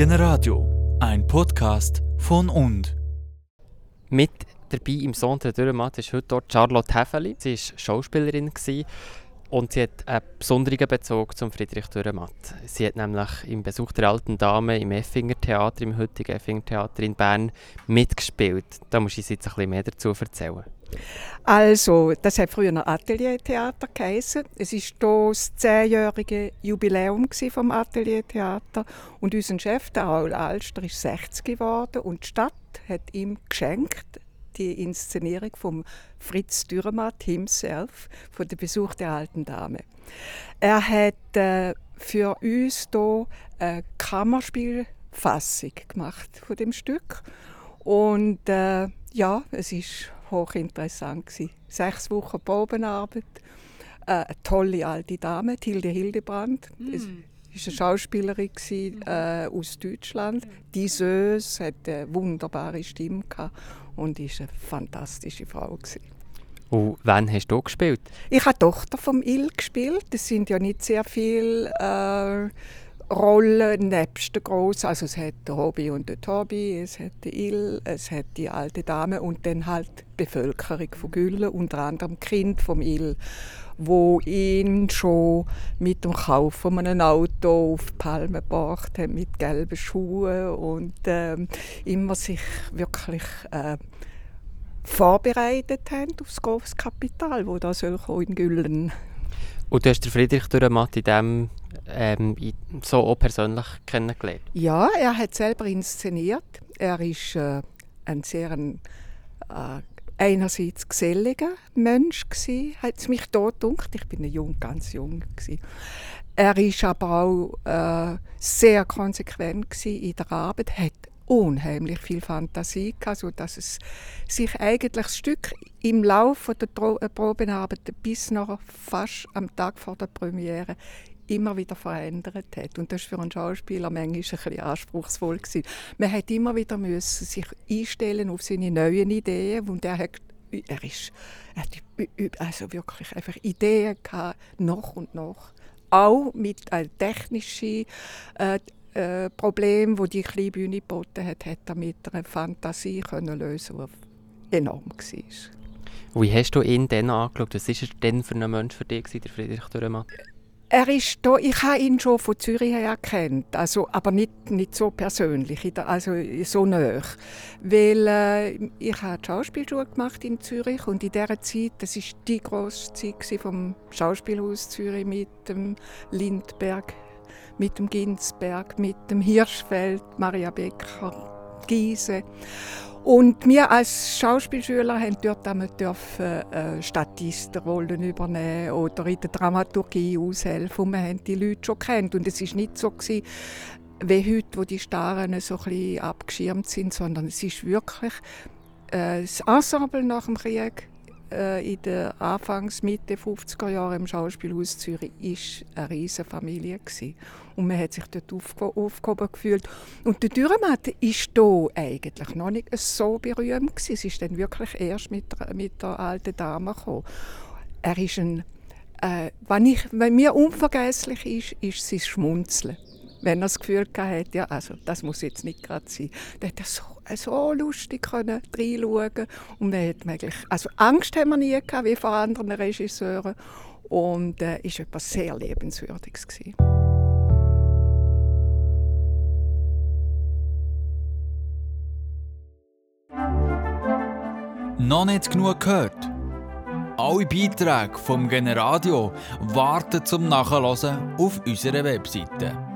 Generadio, ein Podcast von und. Mit dabei im Sohn der Dürrematt ist heute dort Charlotte Häfeli. Sie war Schauspielerin und sie hat einen besonderen Bezug zum Friedrich Dürrematt. Sie hat nämlich im Besuch der alten Dame im Effinger Theater, im heutigen Effinger Theater in Bern, mitgespielt. Da muss ich jetzt ein bisschen mehr dazu erzählen. Also, das hat früher noch Ateliertheater geheißen. Es ist das zehnjährige Jubiläum vom Ateliertheater und unser Chef, der Raul Alster, ist 60 geworden und die Stadt hat ihm geschenkt die Inszenierung von Fritz Dürrematt himself von der Besuch der alten Dame. Er hat äh, für uns hier eine Kammerspielfassung gemacht von dem Stück und äh, ja, es ist hochinteressant gewesen. Sechs Wochen Probenarbeit, äh, eine tolle alte Dame, Hilde Hildebrand. Mm. War eine Schauspielerin gewesen, äh, aus Deutschland. Die Sös hat eine wunderbare Stimme gehabt und ist eine fantastische Frau gewesen. Und wann hast du gespielt? Ich habe die Tochter vom Il gespielt. Es sind ja nicht sehr viele äh, Rollen nebst der Grossen. Also es hat der Hobby und der Tobi, es hat die Il, es hat die alte Dame und dann halt die Bevölkerung von Gülle, unter anderem Kind vom Il, wo ihn schon mit dem Kauf von einem Auto auf die Palme gebracht hat, mit gelben Schuhen und ähm, immer sich wirklich äh, vorbereitet haben auf das große Kapital, wo da soll in Güllen. Und du hast den Friedrich Dürrematt in dem ähm, so auch persönlich kennengelernt? Ja, er hat selber inszeniert. Er ist äh, ein sehr äh, einerseits geselliger Mensch gsi, hat es mich dort gedacht. Ich bin jung, ganz jung gsi. Er ist aber auch äh, sehr konsequent in der Arbeit, hat unheimlich viel Fantasie gehabt, sodass es sich eigentlich das Stück im Laufe der äh, Probenarbeit bis noch fast am Tag vor der Premiere immer wieder verändert hat. Und das war für einen Schauspieler manchmal ein bisschen anspruchsvoll. Gewesen. Man hat immer wieder müssen sich einstellen auf seine neuen Ideen und er hat er ist er hat also wirklich einfach Ideen gehabt, noch und noch. Auch mit äh, technischen äh, äh, Problem, wo die kleine Bühne geboten hat, hat er mit einer Fantasie können lösen, die enorm war. Wie hast du ihn dann angeschaut? Was war er denn für ein Mensch für dich, der Friedrich Dürrematt? Er ist da, ich habe ihn schon von Zürich her kennt, also, aber nicht, nicht so persönlich, also so nah. Weil äh, ich habe die Schauspielschule gemacht in Zürich und in dieser Zeit, das war die grosse Zeit vom Schauspielhaus Zürich mit dem Lindberg mit dem Ginsberg, mit dem Hirschfeld, Maria Becker, Giese. Und wir als Schauspielschüler haben dort dürfen, äh, Statistenrollen übernehmen oder in der Dramaturgie aushelfen. Und wir haben die Leute schon kennt. Und es war nicht so gewesen, wie heute, wo die Starren so abgeschirmt sind, sondern es ist wirklich äh, das Ensemble nach dem Krieg äh, in den Anfangs, Mitte 50er Jahre im Schauspielhaus Zürich war eine riesige Familie. Gewesen. Und man hat sich dort aufge aufgehoben gefühlt. Und der Dürrematt war hier eigentlich noch nicht so berühmt. Gewesen. Es ist dann wirklich erst mit, mit der alten Dame gekommen. Er ist ein, äh, wenn, ich, wenn mir unvergesslich ist, ist sein Schmunzeln wenn er das Gefühl hatte, ja, also das muss jetzt nicht gerade sein. Dann hat so, so lustig können reinschauen und man hat möglich, also Angst haben wir nie gehabt, wie vor anderen Regisseuren und äh, ist etwas sehr lebenswürdiges gewesen. Noch nicht genug gehört? Alle Beiträge vom Generadio warten zum Nachhören auf unserer Webseite